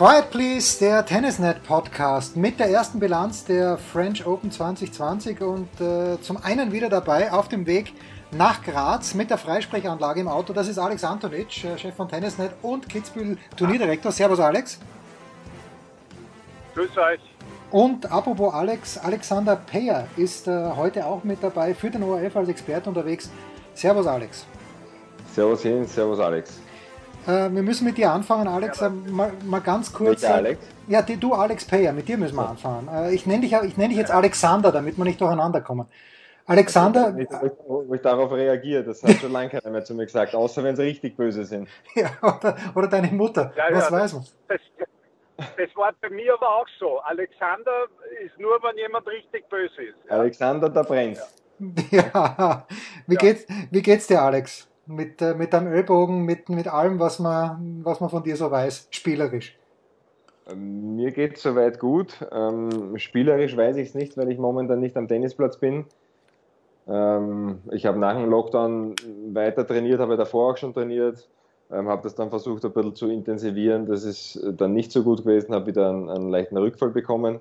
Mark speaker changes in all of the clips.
Speaker 1: Quiet Please, der Tennisnet Podcast mit der ersten Bilanz der French Open 2020 und äh, zum einen wieder dabei auf dem Weg nach Graz mit der Freisprechanlage im Auto. Das ist Alex Antonic, äh, Chef von Tennisnet und Kitzbühel Turnierdirektor. Servus Alex.
Speaker 2: Grüß euch.
Speaker 1: Und apropos Alex, Alexander Peyer ist äh, heute auch mit dabei für den ORF als Experte unterwegs. Servus Alex.
Speaker 3: Servus hin, servus Alex.
Speaker 1: Äh, wir müssen mit dir anfangen, Alex. Äh, mal, mal, ganz kurz.
Speaker 3: Welcher Alex?
Speaker 1: Ja, die, du Alex Payer, mit dir müssen wir anfangen. Äh, ich nenne dich, ich nenn dich jetzt Alexander, damit wir nicht durcheinander kommen. Alexander.
Speaker 3: Nicht, wo, wo ich darauf reagiere, das hat schon lange keiner mehr zu mir gesagt, außer wenn sie richtig böse sind.
Speaker 1: ja, oder, oder deine Mutter,
Speaker 2: ja,
Speaker 1: was
Speaker 2: ja,
Speaker 1: weiß man.
Speaker 2: Das, das war bei mir aber auch so. Alexander ist nur, wenn jemand richtig böse ist.
Speaker 3: Ja. Alexander, da brennt.
Speaker 1: Ja, wie, Geht's, wie geht's dir, Alex? Mit, äh, mit deinem Ellbogen, mit, mit allem, was man, was man von dir so weiß, spielerisch?
Speaker 3: Ähm, Mir geht es soweit gut. Ähm, spielerisch weiß ich es nicht, weil ich momentan nicht am Tennisplatz bin. Ähm, ich habe nach dem Lockdown weiter trainiert, habe davor auch schon trainiert, ähm, habe das dann versucht ein bisschen zu intensivieren. Das ist dann nicht so gut gewesen, habe wieder einen, einen, leichten Rückfall bekommen.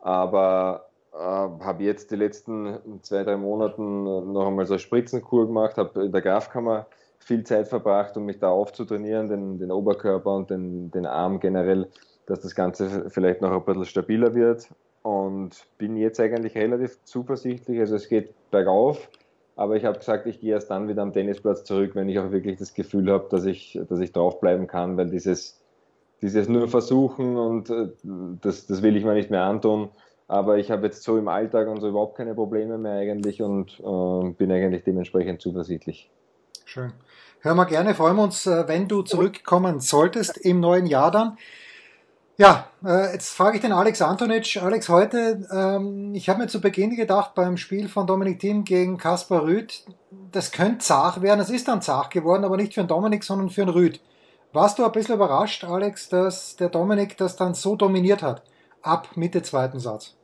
Speaker 3: Aber habe jetzt die letzten zwei, drei Monate noch einmal so eine Spritzenkur gemacht, habe in der Grafkammer viel Zeit verbracht, um mich da aufzutrainieren, den, den Oberkörper und den, den Arm generell, dass das Ganze vielleicht noch ein bisschen stabiler wird und bin jetzt eigentlich relativ zuversichtlich. Also es geht bergauf, aber ich habe gesagt, ich gehe erst dann wieder am Tennisplatz zurück, wenn ich auch wirklich das Gefühl habe, dass ich, dass ich draufbleiben kann, weil dieses, dieses nur versuchen und äh, das, das will ich mir nicht mehr antun. Aber ich habe jetzt so im Alltag und so überhaupt keine Probleme mehr eigentlich und äh, bin eigentlich dementsprechend zuversichtlich.
Speaker 1: Schön. Hören wir gerne, freuen wir uns, äh, wenn du zurückkommen solltest im neuen Jahr dann. Ja, äh, jetzt frage ich den Alex Antonic. Alex, heute, ähm, ich habe mir zu Beginn gedacht, beim Spiel von Dominik Thiem gegen Kaspar Rüd, das könnte zart werden. Es ist dann zart geworden, aber nicht für den Dominik, sondern für den Rüd. Warst du ein bisschen überrascht, Alex, dass der Dominik das dann so dominiert hat? Ab Mitte zweiten Satz.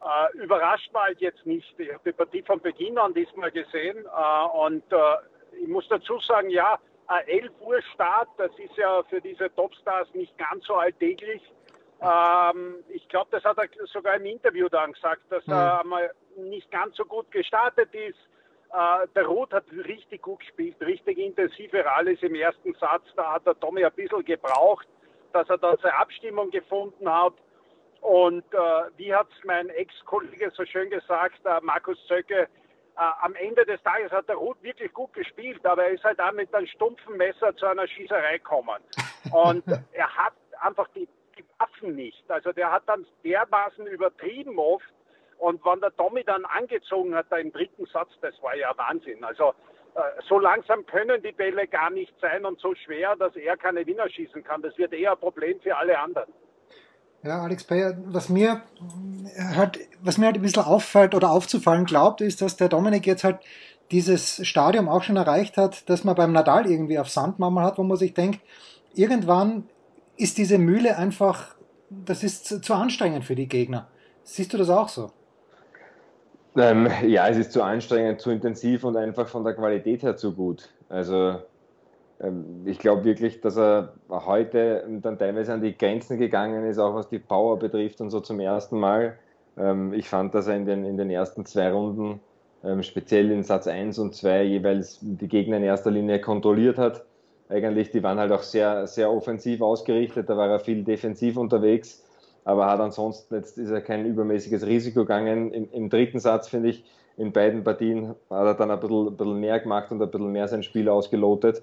Speaker 2: Äh, überrascht war halt jetzt nicht. Ich habe die Partie von Beginn an diesmal gesehen äh, und äh, ich muss dazu sagen, ja, 11 Uhr Start, das ist ja für diese Topstars nicht ganz so alltäglich. Ähm, ich glaube, das hat er sogar im Interview dann gesagt, dass mhm. er mal nicht ganz so gut gestartet ist. Äh, der Roth hat richtig gut gespielt, richtig intensive Rallyes im ersten Satz. Da hat der Tommy ein bisschen gebraucht, dass er da seine Abstimmung gefunden hat. Und äh, wie hat es mein Ex-Kollege so schön gesagt, äh, Markus Zöcke, äh, am Ende des Tages hat der Ruth wirklich gut gespielt, aber er ist halt auch mit einem stumpfen Messer zu einer Schießerei gekommen. Und er hat einfach die, die Waffen nicht. Also der hat dann dermaßen übertrieben oft. Und wenn der Tommy dann angezogen hat, da im dritten Satz, das war ja Wahnsinn. Also äh, so langsam können die Bälle gar nicht sein und so schwer, dass er keine Winner schießen kann. Das wird eher ein Problem für alle anderen.
Speaker 1: Ja, Alex Bayer, was mir halt, was mir halt ein bisschen auffällt oder aufzufallen glaubt, ist, dass der Dominik jetzt halt dieses Stadium auch schon erreicht hat, dass man beim Nadal irgendwie auf Sand manchmal hat, wo man sich denkt, irgendwann ist diese Mühle einfach, das ist zu anstrengend für die Gegner. Siehst du das auch so?
Speaker 3: Ähm, ja, es ist zu anstrengend, zu intensiv und einfach von der Qualität her zu gut. Also ich glaube wirklich, dass er heute dann teilweise an die Grenzen gegangen ist, auch was die Power betrifft und so zum ersten Mal. Ähm, ich fand, dass er in den, in den ersten zwei Runden, ähm, speziell in Satz 1 und 2, jeweils die Gegner in erster Linie kontrolliert hat. Eigentlich, die waren halt auch sehr, sehr offensiv ausgerichtet, da war er viel defensiv unterwegs, aber hat ansonsten, jetzt ist er kein übermäßiges Risiko gegangen. Im, im dritten Satz, finde ich, in beiden Partien hat er dann ein bisschen, ein bisschen mehr gemacht und ein bisschen mehr sein Spiel ausgelotet.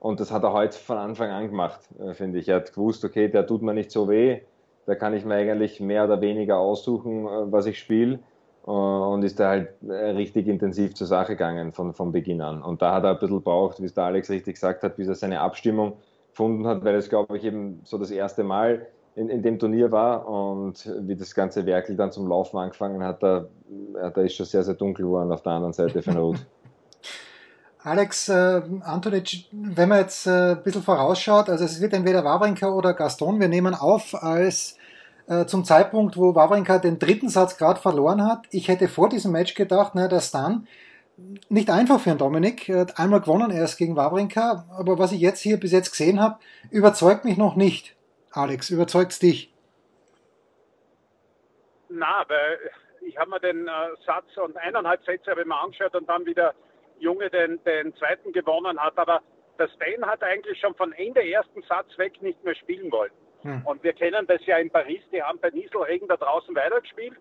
Speaker 3: Und das hat er heute von Anfang an gemacht, äh, finde ich. Er hat gewusst, okay, der tut mir nicht so weh, da kann ich mir eigentlich mehr oder weniger aussuchen, äh, was ich spiele. Äh, und ist da halt richtig intensiv zur Sache gegangen von, von Beginn an. Und da hat er ein bisschen braucht, wie es der Alex richtig gesagt hat, bis er seine Abstimmung gefunden hat, weil es, glaube ich, eben so das erste Mal in, in dem Turnier war und wie das ganze Werkel dann zum Laufen angefangen hat, da, da ist schon sehr, sehr dunkel geworden auf der anderen Seite von Rot.
Speaker 1: Alex äh, Antonic, wenn man jetzt äh, ein bisschen vorausschaut, also es wird entweder Wawrinka oder Gaston, wir nehmen auf als äh, zum Zeitpunkt, wo Wawrinka den dritten Satz gerade verloren hat. Ich hätte vor diesem Match gedacht, na, der Stan, nicht einfach für einen Dominik, er einmal gewonnen erst gegen Wawrinka, aber was ich jetzt hier bis jetzt gesehen habe, überzeugt mich noch nicht. Alex, überzeugt es dich?
Speaker 2: Na, weil ich habe mir den äh, Satz und eineinhalb Sätze habe ich mir angeschaut und dann wieder Junge den, den zweiten gewonnen hat. Aber der Stan hat eigentlich schon von Ende ersten Satz weg nicht mehr spielen wollen. Hm. Und wir kennen das ja in Paris, die haben bei Nieselregen da draußen weitergespielt.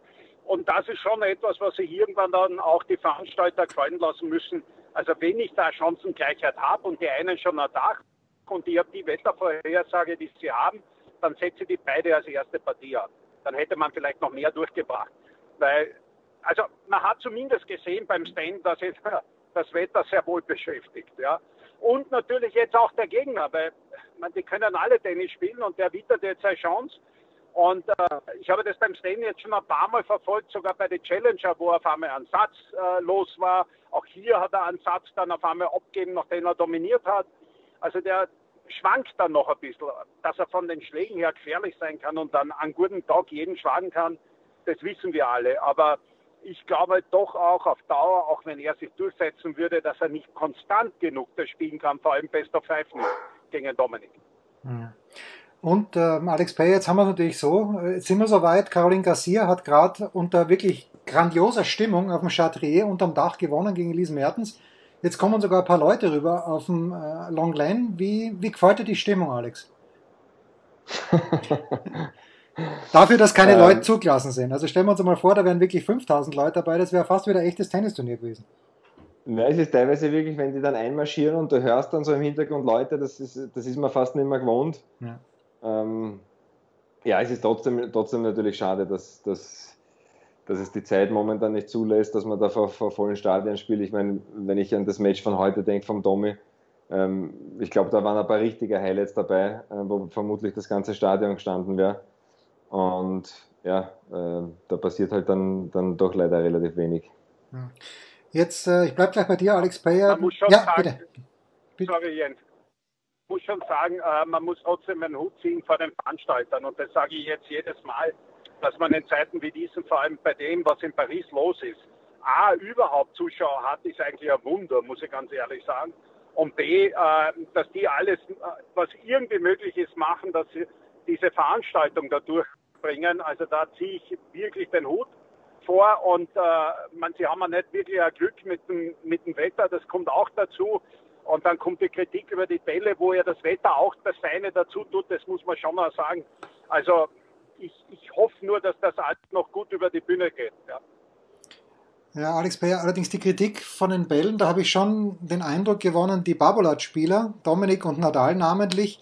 Speaker 2: Und das ist schon etwas, was sich irgendwann dann auch die Veranstalter gefallen lassen müssen. Also wenn ich da Chancengleichheit habe und die einen schon ein Dach und ich habe die Wettervorhersage, die sie haben, dann setze die beide als erste Partie ab. Dann hätte man vielleicht noch mehr durchgebracht. Weil, also man hat zumindest gesehen beim Stand, dass es das Wetter sehr wohl beschäftigt. Ja. Und natürlich jetzt auch der Gegner, weil man, die können alle Tennis spielen und der wittert jetzt seine Chance. Und äh, ich habe das beim Stan jetzt schon ein paar Mal verfolgt, sogar bei den Challenger, wo er auf einmal ein Satz äh, los war. Auch hier hat er einen Satz dann auf einmal abgegeben, nachdem er dominiert hat. Also der schwankt dann noch ein bisschen. Dass er von den Schlägen her gefährlich sein kann und dann an guten Tag jeden schlagen kann, das wissen wir alle. Aber ich glaube doch auch auf Dauer, auch wenn er sich durchsetzen würde, dass er nicht konstant genug das spielen kann, vor allem Best of Five nicht gegen Dominik.
Speaker 1: Und ähm, Alex Pay, jetzt haben wir natürlich so, jetzt sind wir soweit, Caroline Garcia hat gerade unter wirklich grandioser Stimmung auf dem Chatrier unterm Dach gewonnen gegen Elise Mertens. Jetzt kommen sogar ein paar Leute rüber auf dem äh, Long Lane. Wie, wie gefällt dir die Stimmung, Alex? Dafür, dass keine ähm, Leute zugelassen sind. Also stellen wir uns mal vor, da wären wirklich 5000 Leute dabei, das wäre fast wieder ein echtes Tennisturnier gewesen.
Speaker 3: Ja, es ist teilweise wirklich, wenn die dann einmarschieren und du hörst dann so im Hintergrund Leute, das ist, das ist man fast nicht mehr gewohnt. Ja, ähm, ja es ist trotzdem, trotzdem natürlich schade, dass, dass, dass es die Zeit momentan nicht zulässt, dass man da vor, vor vollen Stadien spielt. Ich meine, wenn ich an das Match von heute denke vom Domi, ähm, ich glaube, da waren ein paar richtige Highlights dabei, äh, wo vermutlich das ganze Stadion gestanden wäre. Und ja, äh, da passiert halt dann, dann doch leider relativ wenig.
Speaker 1: Jetzt, äh, ich bleibe gleich bei dir, Alex Payer.
Speaker 2: Man muss schon ja, sagen, bitte. Sorry, Jens. Ich muss schon sagen, äh, man muss trotzdem einen Hut ziehen vor den Veranstaltern. Und das sage ich jetzt jedes Mal, dass man in Zeiten wie diesen, vor allem bei dem, was in Paris los ist, A, überhaupt Zuschauer hat, ist eigentlich ein Wunder, muss ich ganz ehrlich sagen. Und B, äh, dass die alles, äh, was irgendwie möglich ist, machen, dass sie diese Veranstaltung dadurch bringen. Also da ziehe ich wirklich den Hut vor und äh, man, sie haben ja nicht wirklich ein Glück mit dem, mit dem Wetter, das kommt auch dazu. Und dann kommt die Kritik über die Bälle, wo ja das Wetter auch das Seine dazu tut, das muss man schon mal sagen. Also ich, ich hoffe nur, dass das alles noch gut über die Bühne geht. Ja.
Speaker 1: Ja, Alex Bayer, allerdings die Kritik von den Bällen, da habe ich schon den Eindruck gewonnen, die Babolat-Spieler, Dominik und Nadal namentlich,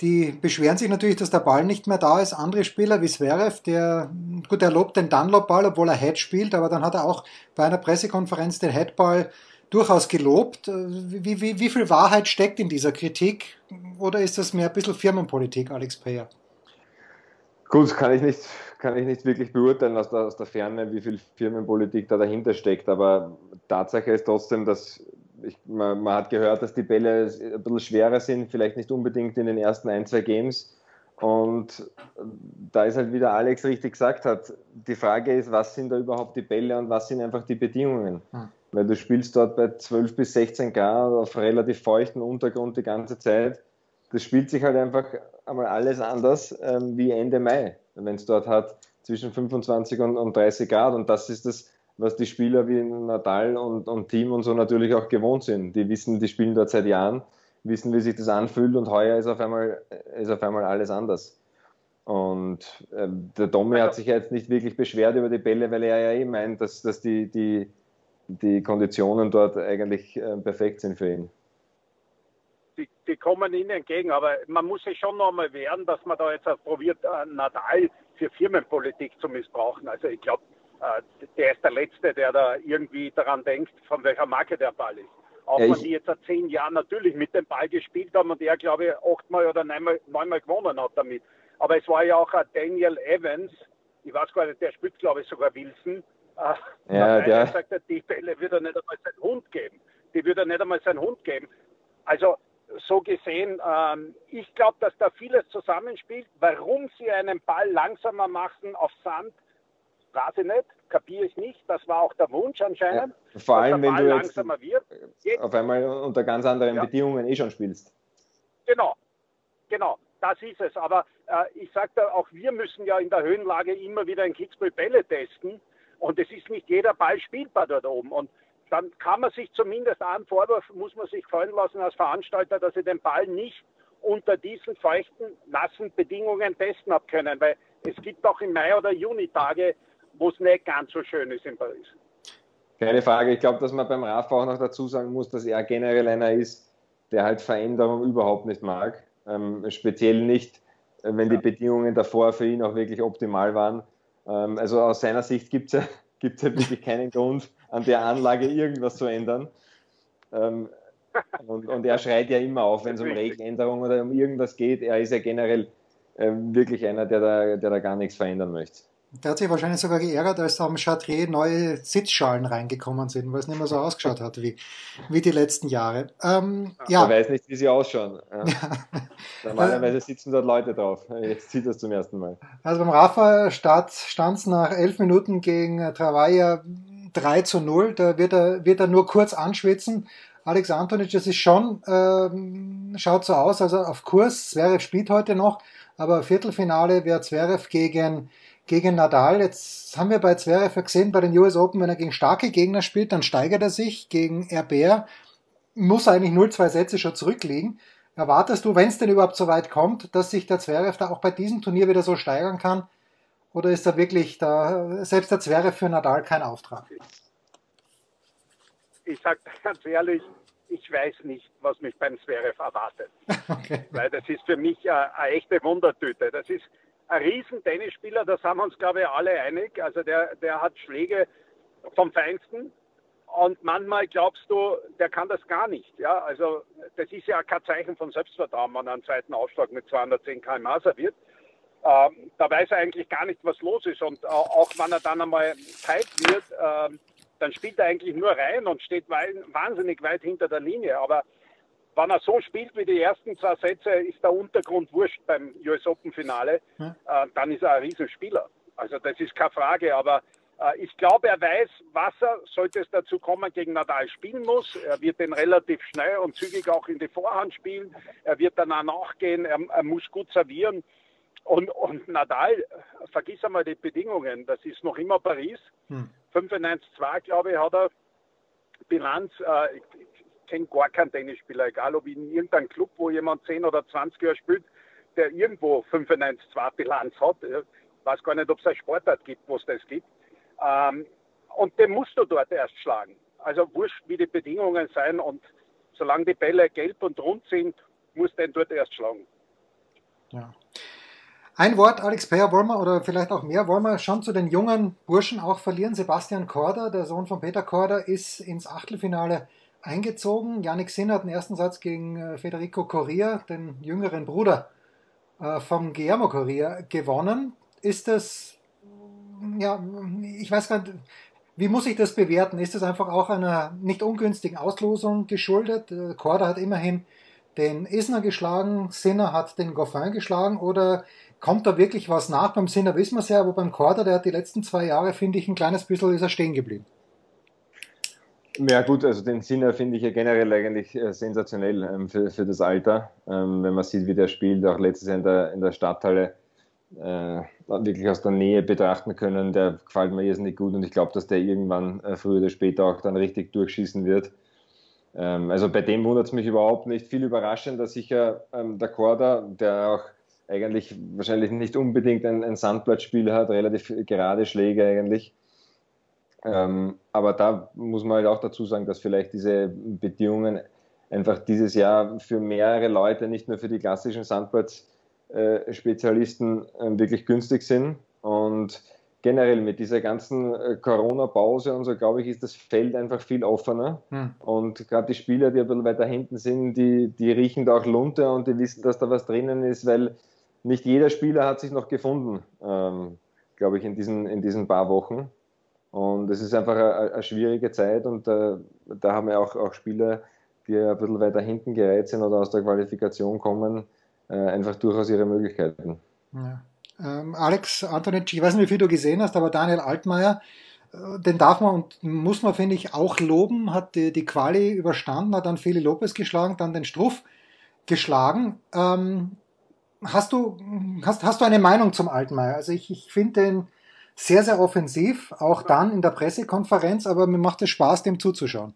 Speaker 1: die beschweren sich natürlich, dass der Ball nicht mehr da ist. Andere Spieler wie Zverev, der, gut, er lobt den Dunlop-Ball, obwohl er Head spielt, aber dann hat er auch bei einer Pressekonferenz den Headball durchaus gelobt. Wie, wie, wie viel Wahrheit steckt in dieser Kritik? Oder ist das mehr ein bisschen Firmenpolitik, Alex Payer?
Speaker 3: Gut, kann ich nicht, kann ich nicht wirklich beurteilen aus der, aus der Ferne, wie viel Firmenpolitik da dahinter steckt. Aber Tatsache ist trotzdem, dass ich, man, man, hat gehört, dass die Bälle ein bisschen schwerer sind, vielleicht nicht unbedingt in den ersten ein, zwei Games. Und da ist halt wieder Alex richtig gesagt hat, die Frage ist, was sind da überhaupt die Bälle und was sind einfach die Bedingungen? Hm. Weil du spielst dort bei 12 bis 16 Grad auf relativ feuchten Untergrund die ganze Zeit. Das spielt sich halt einfach einmal alles anders ähm, wie Ende Mai, wenn es dort hat zwischen 25 und, und 30 Grad. Und das ist das, was die Spieler wie Nadal und, und Team und so natürlich auch gewohnt sind. Die wissen, die spielen dort seit Jahren, wissen, wie sich das anfühlt und heuer ist auf einmal, ist auf einmal alles anders. Und äh, der Domi hat sich jetzt nicht wirklich beschwert über die Bälle, weil er ja eh meint, dass, dass die, die, die Konditionen dort eigentlich äh, perfekt sind für ihn.
Speaker 2: die, die kommen ihnen entgegen. Aber man muss sich schon noch mal wehren, dass man da jetzt probiert, äh, Nadal für Firmenpolitik zu missbrauchen. Also ich glaube, der ist der Letzte, der da irgendwie daran denkt, von welcher Marke der Ball ist. Auch ja, wenn die jetzt seit zehn Jahren natürlich mit dem Ball gespielt haben und er, glaube ich, achtmal oder neunmal, neunmal gewonnen hat damit. Aber es war ja auch ein Daniel Evans, ich weiß gar nicht, der spielt, glaube ich, sogar Wilson.
Speaker 3: Äh, ja, der
Speaker 2: sagt, die Bälle wird er nicht einmal seinen Hund geben. Die würde er nicht einmal seinen Hund geben. Also so gesehen, ähm, ich glaube, dass da vieles zusammenspielt. Warum sie einen Ball langsamer machen auf Sand, weiß ich nicht, kapiere ich nicht. Das war auch der Wunsch anscheinend.
Speaker 3: Ja, vor allem, wenn du jetzt wird. auf einmal unter ganz anderen ja. Bedingungen eh schon spielst.
Speaker 2: Genau, genau, das ist es. Aber äh, ich sage da, auch wir müssen ja in der Höhenlage immer wieder ein Kitzbühel Bälle testen. Und es ist nicht jeder Ball spielbar dort oben. Und dann kann man sich zumindest einen Vorwurf, muss man sich fallen lassen als Veranstalter, dass sie den Ball nicht unter diesen feuchten, nassen Bedingungen testen haben können. Weil es gibt auch im Mai oder Juni Tage, wo es nicht ganz so schön ist in Paris.
Speaker 3: Keine Frage. Ich glaube, dass man beim Rafa auch noch dazu sagen muss, dass er generell einer ist, der halt Veränderung überhaupt nicht mag. Ähm, speziell nicht, äh, wenn die Bedingungen davor für ihn auch wirklich optimal waren. Ähm, also aus seiner Sicht gibt es ja, gibt's ja wirklich keinen Grund, an der Anlage irgendwas zu ändern. Ähm, und, und, er schreit ja immer auf, wenn es um Regeländerungen oder um irgendwas geht. Er ist ja generell äh, wirklich einer, der da, der da gar nichts verändern möchte.
Speaker 1: Der hat sich wahrscheinlich sogar geärgert, als am Chartier neue Sitzschalen reingekommen sind, weil es nicht mehr so ausgeschaut hat wie, wie die letzten Jahre. Ähm, ja.
Speaker 3: Er weiß nicht, wie sie ausschauen. Ja. Normalerweise sitzen dort Leute drauf. Jetzt sieht das zum ersten Mal.
Speaker 1: Also beim Rafa stand es nach elf Minuten gegen Travaia 3 zu 0. Da wird er, wird er nur kurz anschwitzen. Alex Antonic, das ist schon, ähm, schaut so aus, also auf Kurs. Zverev spielt heute noch, aber Viertelfinale wäre Zverev gegen, gegen Nadal. Jetzt haben wir bei Zverev gesehen, bei den US Open, wenn er gegen starke Gegner spielt, dann steigert er sich. Gegen RBR muss eigentlich 0-2 Sätze schon zurückliegen. Erwartest du, wenn es denn überhaupt so weit kommt, dass sich der Zverev da auch bei diesem Turnier wieder so steigern kann? Oder ist da wirklich da, selbst der Zverev für Nadal kein Auftrag?
Speaker 2: Ich sage ganz ehrlich, ich weiß nicht, was mich beim Zverev erwartet. Okay. Weil das ist für mich eine, eine echte Wundertüte. Das ist ein riesen Tennisspieler, da sind wir uns, glaube ich, alle einig. Also der, der hat Schläge vom Feinsten. Und manchmal glaubst du, der kann das gar nicht. Ja, also das ist ja kein Zeichen von Selbstvertrauen, wenn er einen zweiten Aufschlag mit 210 km serviert. Ähm, da weiß er eigentlich gar nicht, was los ist. Und auch wenn er dann einmal Zeit wird, ähm, dann spielt er eigentlich nur rein und steht wahnsinnig weit hinter der Linie. Aber wenn er so spielt wie die ersten zwei Sätze, ist der Untergrund wurscht beim US Open Finale, ja. äh, dann ist er ein Riesenspieler. Also das ist keine Frage, aber äh, ich glaube, er weiß, was er, sollte es dazu kommen, gegen Nadal spielen muss. Er wird den relativ schnell und zügig auch in die Vorhand spielen. Er wird dann auch nachgehen, er, er muss gut servieren. Und, und Nadal, vergiss einmal die Bedingungen, das ist noch immer Paris. Hm. 95-2, glaube ich, hat er Bilanz. Äh, kenne gar keinen Tennisspieler, egal ob in irgendeinem Club, wo jemand 10 oder 20 Jahre spielt, der irgendwo 95-2 Bilanz hat. Ich weiß gar nicht, ob es eine Sportart gibt, wo es das gibt. Ähm, und den musst du dort erst schlagen. Also wurscht, wie die Bedingungen sein und solange die Bälle gelb und rund sind, muss den dort erst schlagen.
Speaker 1: Ja. Ein Wort, Alex Peyer, wollen wir, oder vielleicht auch mehr, wollen wir schon zu den jungen Burschen auch verlieren. Sebastian Korda, der Sohn von Peter Korda, ist ins Achtelfinale eingezogen. Yannick Sinn hat den ersten Satz gegen äh, Federico Correa, den jüngeren Bruder äh, vom Guillermo Correa, gewonnen. Ist das, ja, ich weiß gar nicht, wie muss ich das bewerten? Ist das einfach auch einer nicht ungünstigen Auslosung geschuldet? Korda äh, hat immerhin den Isner geschlagen, Sinner hat den Goffin geschlagen oder kommt da wirklich was nach? Beim Sinner wissen wir es ja, aber beim Korda, der hat die letzten zwei Jahre, finde ich, ein kleines bisschen ist er stehen geblieben.
Speaker 3: Ja gut, also den Sinner finde ich ja generell eigentlich äh, sensationell ähm, für, für das Alter. Ähm, wenn man sieht, wie der spielt, auch letztes Jahr in der, in der Stadthalle äh, wirklich aus der Nähe betrachten können, der gefällt mir irrsinnig gut und ich glaube, dass der irgendwann äh, früher oder später auch dann richtig durchschießen wird. Ähm, also bei dem wundert es mich überhaupt nicht. Viel überraschender sicher ähm, der Korda, der auch eigentlich wahrscheinlich nicht unbedingt ein, ein Sandblattspiel hat, relativ gerade Schläge eigentlich. Ähm, aber da muss man halt auch dazu sagen, dass vielleicht diese Bedingungen einfach dieses Jahr für mehrere Leute, nicht nur für die klassischen Sandplatz-Spezialisten, äh, wirklich günstig sind. Und generell mit dieser ganzen äh, Corona-Pause und so, glaube ich, ist das Feld einfach viel offener. Hm. Und gerade die Spieler, die ein bisschen weiter hinten sind, die, die riechen da auch Lunte und die wissen, dass da was drinnen ist, weil nicht jeder Spieler hat sich noch gefunden, ähm, glaube ich, in diesen, in diesen paar Wochen. Und es ist einfach eine, eine schwierige Zeit und äh, da haben wir auch, auch Spieler, die ein bisschen weiter hinten gereiht sind oder aus der Qualifikation kommen, äh, einfach durchaus ihre Möglichkeiten.
Speaker 1: Ja. Ähm, Alex Antonic, ich weiß nicht, wie viel du gesehen hast, aber Daniel Altmaier, äh, den darf man und muss man, finde ich, auch loben, hat die, die Quali überstanden, hat dann Feli Lopez geschlagen, dann den Struff geschlagen. Ähm, hast, du, hast, hast du eine Meinung zum Altmaier? Also ich, ich finde den sehr, sehr offensiv, auch dann in der Pressekonferenz, aber mir macht es Spaß, dem zuzuschauen.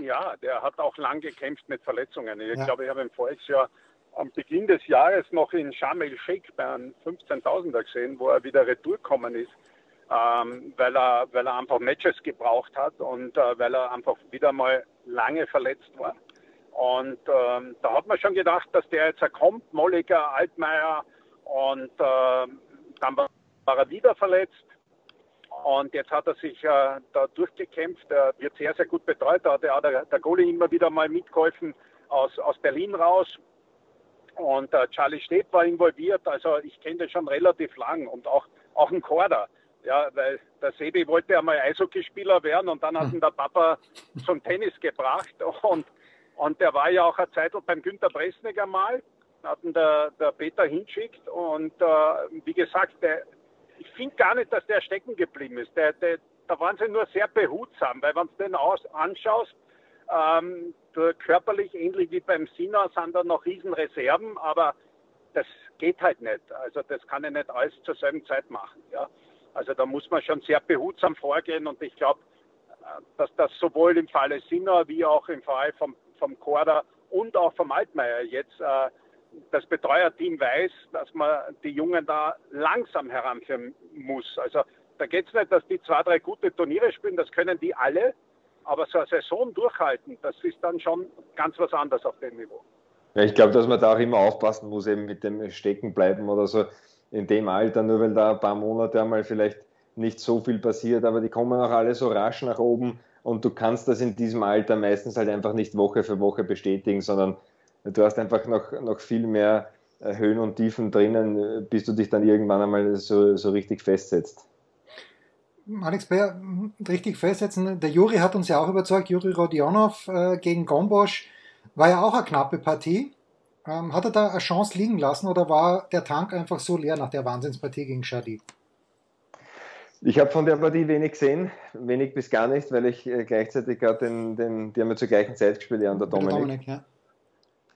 Speaker 2: Ja, der hat auch lang gekämpft mit Verletzungen. Ich ja. glaube, ich habe ihn voriges Jahr am Beginn des Jahres noch in Sharm el-Sheikh bei einem 15.000er gesehen, wo er wieder retour gekommen ist, ähm, weil, er, weil er einfach Matches gebraucht hat und äh, weil er einfach wieder mal lange verletzt war. Und ähm, da hat man schon gedacht, dass der jetzt kommt, Molliger, Altmaier und äh, dann war wieder verletzt. Und jetzt hat er sich äh, da durchgekämpft. Er wird sehr, sehr gut betreut. Da hat auch der, der Goalie immer wieder mal mitgeholfen aus, aus Berlin raus. Und äh, Charlie Stepp war involviert, also ich kenne den schon relativ lang und auch, auch ein Korder. Ja, weil der Sebi wollte ja mal Eishockeyspieler werden und dann hat ihn der Papa zum Tennis gebracht und, und der war ja auch eine Zeit beim Günter Bresniger mal, hat ihn der, der Peter hinschickt und äh, wie gesagt, der, ich finde gar nicht, dass der stecken geblieben ist. Der, der, da waren sie nur sehr behutsam, weil wenn du den aus, anschaust, ähm, körperlich ähnlich wie beim Sina sind da noch Riesenreserven, aber das geht halt nicht. Also das kann ich nicht alles zur selben Zeit machen. Ja. Also da muss man schon sehr behutsam vorgehen und ich glaube, äh, dass das sowohl im Falle Sinner wie auch im Fall vom, vom Korda und auch vom Altmaier jetzt äh, das Betreuerteam weiß, dass man die Jungen da langsam heranführen muss. Also da geht es nicht, dass die zwei, drei gute Turniere spielen, das können die alle, aber so eine Saison durchhalten, das ist dann schon ganz was anderes auf dem Niveau.
Speaker 3: Ja, ich glaube, dass man da auch immer aufpassen muss, eben mit dem Stecken bleiben oder so in dem Alter, nur weil da ein paar Monate einmal vielleicht nicht so viel passiert, aber die kommen auch alle so rasch nach oben und du kannst das in diesem Alter meistens halt einfach nicht Woche für Woche bestätigen, sondern du hast einfach noch, noch viel mehr äh, Höhen und Tiefen drinnen, bis du dich dann irgendwann einmal so, so richtig festsetzt.
Speaker 1: Alex Bayer richtig festsetzen. Der Juri hat uns ja auch überzeugt. Juri Rodionov äh, gegen Gombosch war ja auch eine knappe Partie. Ähm, hat er da eine Chance liegen lassen oder war der Tank einfach so leer nach der Wahnsinnspartie gegen Shadi?
Speaker 3: Ich habe von der Partie wenig gesehen, wenig bis gar nicht, weil ich äh, gleichzeitig gerade den, den, die haben wir zur gleichen Zeit gespielt, ja, und der Dominik. Der Dominik ja.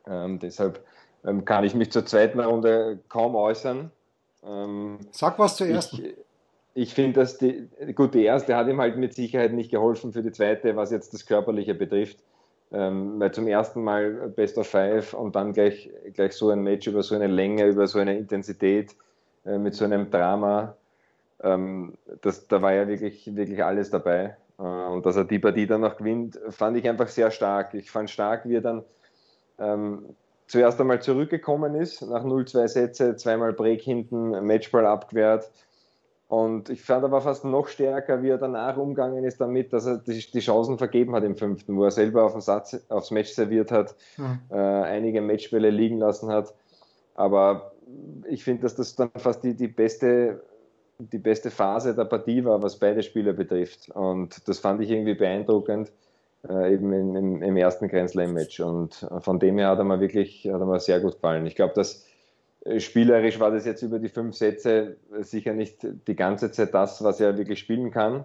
Speaker 3: Ähm, deshalb ähm, kann ich mich zur zweiten Runde kaum äußern.
Speaker 1: Ähm, Sag was zur ersten.
Speaker 3: Ich, ich finde, dass die, gut, die erste hat ihm halt mit Sicherheit nicht geholfen für die zweite, was jetzt das Körperliche betrifft. Ähm, weil zum ersten Mal Best of Five und dann gleich, gleich so ein Match über so eine Länge, über so eine Intensität, äh, mit so einem Drama, ähm, das, da war ja wirklich, wirklich alles dabei. Äh, und dass er die Partie dann noch gewinnt, fand ich einfach sehr stark. Ich fand stark, wie er dann ähm, zuerst einmal zurückgekommen ist, nach 0-2 Sätze, zweimal Break hinten, Matchball abgewehrt und ich fand aber fast noch stärker, wie er danach umgegangen ist damit, dass er die, die Chancen vergeben hat im fünften, wo er selber auf den Satz, aufs Match serviert hat, mhm. äh, einige Matchbälle liegen lassen hat. Aber ich finde, dass das dann fast die, die, beste, die beste Phase der Partie war, was beide Spieler betrifft. Und das fand ich irgendwie beeindruckend, äh, eben im, im, im ersten Grand Slam-Match. Und von dem her hat er mir wirklich hat er mir sehr gut gefallen. Ich glaube, dass äh, spielerisch war das jetzt über die fünf Sätze sicher nicht die ganze Zeit das, was er wirklich spielen kann.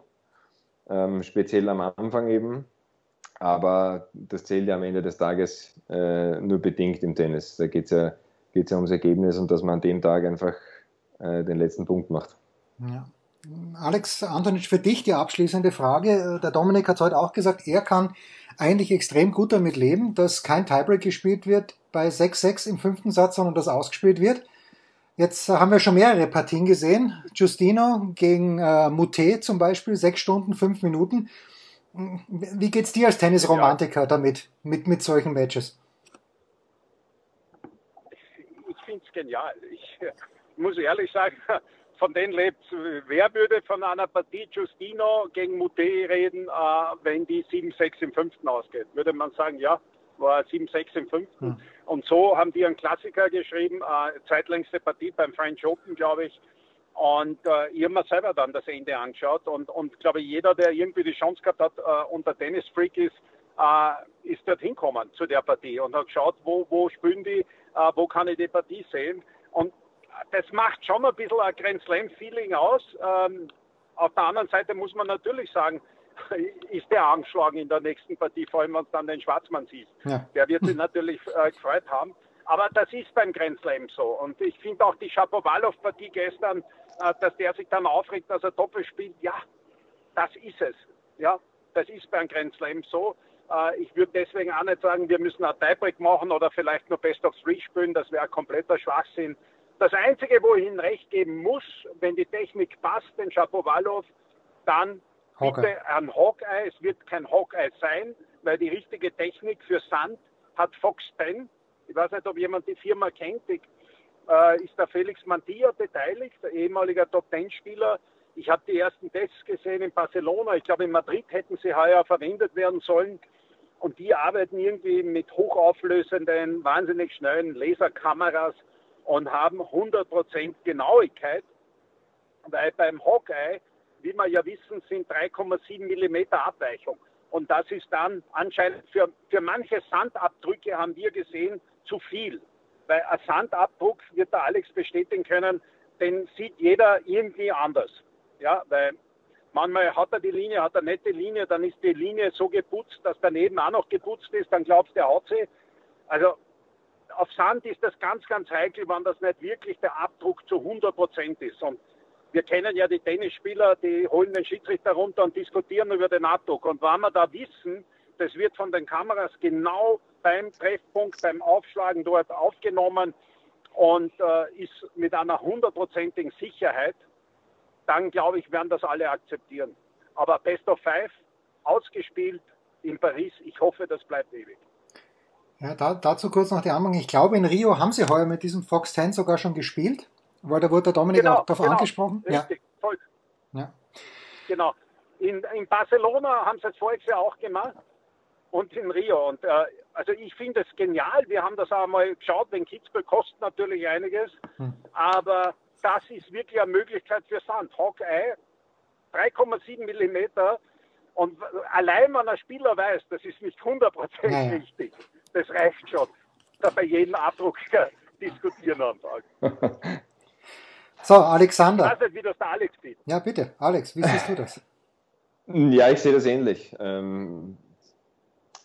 Speaker 3: Ähm, speziell am Anfang eben. Aber das zählt ja am Ende des Tages äh, nur bedingt im Tennis. Da geht es ja, geht's ja ums Ergebnis und dass man an dem Tag einfach äh, den letzten Punkt macht.
Speaker 1: Ja. Alex Antonic, für dich die abschließende Frage. Der Dominik hat heute auch gesagt, er kann eigentlich extrem gut damit leben, dass kein Tiebreak gespielt wird bei 6-6 im fünften Satz, sondern das ausgespielt wird. Jetzt haben wir schon mehrere Partien gesehen. Justino gegen äh, Mute zum Beispiel, sechs Stunden, fünf Minuten. Wie geht's dir als Tennisromantiker ja. damit, mit, mit solchen Matches?
Speaker 2: Ich finde es genial. Ich muss ehrlich sagen, von denen lebt, wer würde von einer Partie Giustino gegen Mute reden, äh, wenn die 7-6 im fünften ausgeht? Würde man sagen, ja, war 7-6 im fünften. Hm. Und so haben die einen Klassiker geschrieben, äh, zeitlängste Partie beim French Open, glaube ich. Und äh, ich habe mir selber dann das Ende angeschaut und, und glaube jeder, der irgendwie die Chance gehabt hat äh, und der Tennis-Freak ist, äh, ist dort hinkommen zu der Partie und hat geschaut, wo, wo spielen die, äh, wo kann ich die Partie sehen. Und das macht schon ein bisschen ein Grand Slam-Feeling aus. Ähm, auf der anderen Seite muss man natürlich sagen, ist der angeschlagen in der nächsten Partie, vor allem wenn es dann den Schwarzmann sieht. Ja. Der wird sich natürlich äh, gefreut haben. Aber das ist beim Grand Slam so. Und ich finde auch die Shapovalov-Partie gestern, äh, dass der sich dann aufregt, dass er Doppel spielt. Ja, das ist es. Ja, das ist beim Grand Slam so. Äh, ich würde deswegen auch nicht sagen, wir müssen ein Tiebreak machen oder vielleicht nur Best of Three spielen. Das wäre ein kompletter Schwachsinn. Das Einzige, wo ich Ihnen recht geben muss, wenn die Technik passt, den Shapovalov, dann Hawkeye. bitte ein Hawkeye. Es wird kein Hawkeye sein, weil die richtige Technik für Sand hat Fox 10. Ich weiß nicht, ob jemand die Firma kennt. Die, äh, ist der Felix Mantilla beteiligt, der ehemaliger Top-10-Spieler. Ich habe die ersten Tests gesehen in Barcelona. Ich glaube, in Madrid hätten sie heuer verwendet werden sollen. Und die arbeiten irgendwie mit hochauflösenden, wahnsinnig schnellen Laserkameras und haben 100% Genauigkeit, weil beim Hawkeye, wie wir ja wissen, sind 3,7 mm Abweichung. Und das ist dann anscheinend für, für manche Sandabdrücke, haben wir gesehen, zu viel. Weil ein Sandabdruck, wird der Alex bestätigen können, den sieht jeder irgendwie anders. Ja, weil manchmal hat er die Linie, hat er nette Linie, dann ist die Linie so geputzt, dass daneben auch noch geputzt ist, dann glaubst du, er hat sie. Also auf Sand ist das ganz, ganz heikel, wenn das nicht wirklich der Abdruck zu 100 Prozent ist. Und wir kennen ja die Tennisspieler, die holen den Schiedsrichter runter und diskutieren über den Abdruck. Und wenn wir da wissen, das wird von den Kameras genau beim Treffpunkt, beim Aufschlagen dort aufgenommen und äh, ist mit einer hundertprozentigen Sicherheit, dann glaube ich, werden das alle akzeptieren. Aber Best of Five, ausgespielt in Paris, ich hoffe, das bleibt ewig.
Speaker 1: Ja, da, dazu kurz noch die Anmerkung. Ich glaube, in Rio haben sie heuer mit diesem Fox 10 sogar schon gespielt, weil da wurde der Dominik genau, auch darauf genau, angesprochen.
Speaker 2: Richtig, ja. voll. Ja. Genau. In, in Barcelona haben sie es voriges Jahr auch gemacht und in Rio. Und äh, also ich finde es genial. Wir haben das auch mal geschaut, denn Kitzbühel kostet natürlich einiges, hm. aber das ist wirklich eine Möglichkeit für Sand. Hawkeye, 3,7 Millimeter. Und allein wenn ein Spieler weiß, das ist nicht 100% ja, richtig, das reicht schon. Da bei jedem Abdruck diskutieren anfangen.
Speaker 1: So, Alexander.
Speaker 2: Ich weiß nicht, wie das der Alex sieht.
Speaker 1: Ja, bitte. Alex, wie siehst du das?
Speaker 3: Ja, ich sehe das ähnlich. Ähm,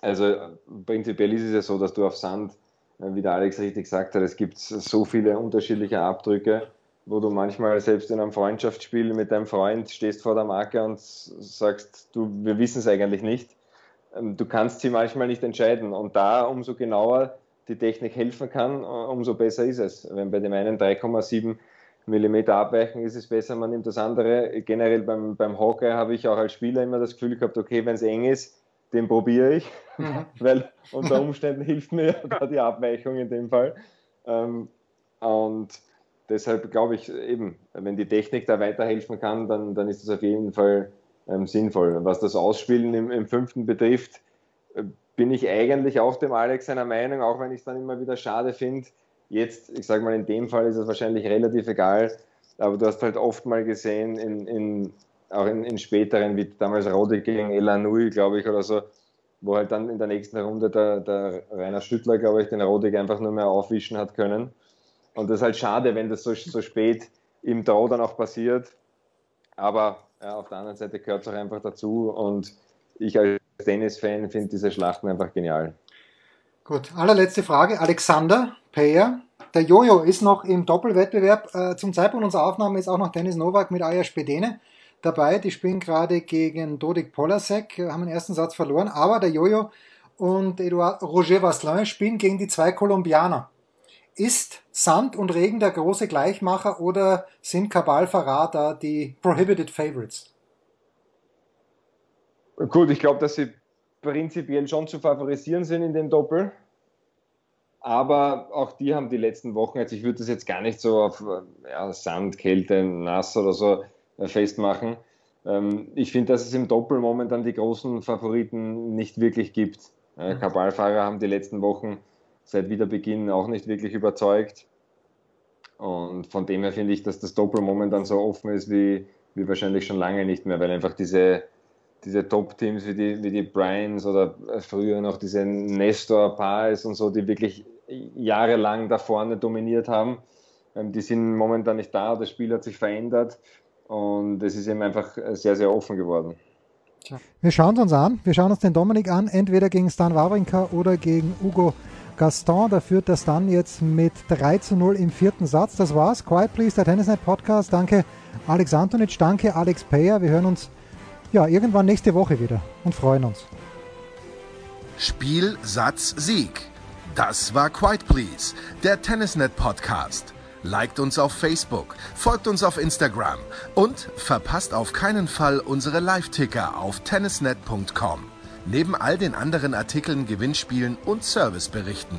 Speaker 3: also prinzipiell ist es ja so, dass du auf Sand, äh, wie der Alex richtig gesagt hat, es gibt so viele unterschiedliche Abdrücke, wo du manchmal selbst in einem Freundschaftsspiel mit deinem Freund stehst vor der Marke und sagst, du, wir wissen es eigentlich nicht. Ähm, du kannst sie manchmal nicht entscheiden. Und da umso genauer die Technik helfen kann, umso besser ist es. Wenn bei dem einen 3,7 mm abweichen, ist es besser, man nimmt das andere. Generell beim, beim Hawkeye habe ich auch als Spieler immer das Gefühl gehabt, okay, wenn es eng ist, den probiere ich, mhm. weil unter Umständen hilft mir da die Abweichung in dem Fall. Ähm, und deshalb glaube ich eben, wenn die Technik da weiterhelfen kann, dann, dann ist das auf jeden Fall ähm, sinnvoll. Was das Ausspielen im, im fünften betrifft, äh, bin ich eigentlich auch dem Alex seiner Meinung, auch wenn ich es dann immer wieder schade finde. Jetzt, ich sage mal, in dem Fall ist es wahrscheinlich relativ egal, aber du hast halt oft mal gesehen, in, in, auch in, in späteren, wie damals Rode gegen Elanui, glaube ich, oder so, wo halt dann in der nächsten Runde der, der Rainer Stüttler, glaube ich, den Rodig einfach nur mehr aufwischen hat können. Und das ist halt schade, wenn das so, so spät im Draw dann auch passiert. Aber ja, auf der anderen Seite gehört es auch einfach dazu und ich als Tennis-Fan finde diese Schlachten einfach genial.
Speaker 1: Gut, allerletzte Frage. Alexander Peyer. Der Jojo ist noch im Doppelwettbewerb. Äh, zum Zeitpunkt unserer Aufnahme ist auch noch Dennis Nowak mit Aya Spedene dabei. Die spielen gerade gegen Dodik Polasek, haben den ersten Satz verloren. Aber der Jojo und Eduard Roger Vasselin spielen gegen die zwei Kolumbianer. Ist Sand und Regen der große Gleichmacher oder sind Kabal Verrat da die Prohibited Favorites?
Speaker 3: Gut, ich glaube, dass sie prinzipiell schon zu favorisieren sind in dem Doppel. Aber auch die haben die letzten Wochen, also ich würde das jetzt gar nicht so auf ja, Sand, Kälte, Nass oder so äh, festmachen. Ähm, ich finde, dass es im Doppel momentan die großen Favoriten nicht wirklich gibt. Äh, mhm. Kabalfahrer haben die letzten Wochen seit Wiederbeginn auch nicht wirklich überzeugt. Und von dem her finde ich, dass das Doppel momentan so offen ist wie, wie wahrscheinlich schon lange nicht mehr, weil einfach diese, diese Top-Teams wie die, wie die Bryans oder früher noch diese Nestor Paes und so, die wirklich jahrelang da vorne dominiert haben, ähm, die sind momentan nicht da, das Spiel hat sich verändert und es ist eben einfach sehr, sehr offen geworden.
Speaker 1: Wir schauen es uns an. Wir schauen uns den Dominik an, entweder gegen Stan Wawrinka oder gegen Hugo Gaston. Da führt das dann jetzt mit 3 zu 0 im vierten Satz. Das war's. Quiet Please, der Tennisnet Podcast. Danke Alex Antonic, danke Alex Payer. Wir hören uns ja irgendwann nächste Woche wieder und freuen uns.
Speaker 4: Spiel, Satz, Sieg. Das war Quiet Please, der Tennisnet Podcast. Liked uns auf Facebook, folgt uns auf Instagram und verpasst auf keinen Fall unsere Live-Ticker auf tennisnet.com neben all den anderen Artikeln, Gewinnspielen und Serviceberichten.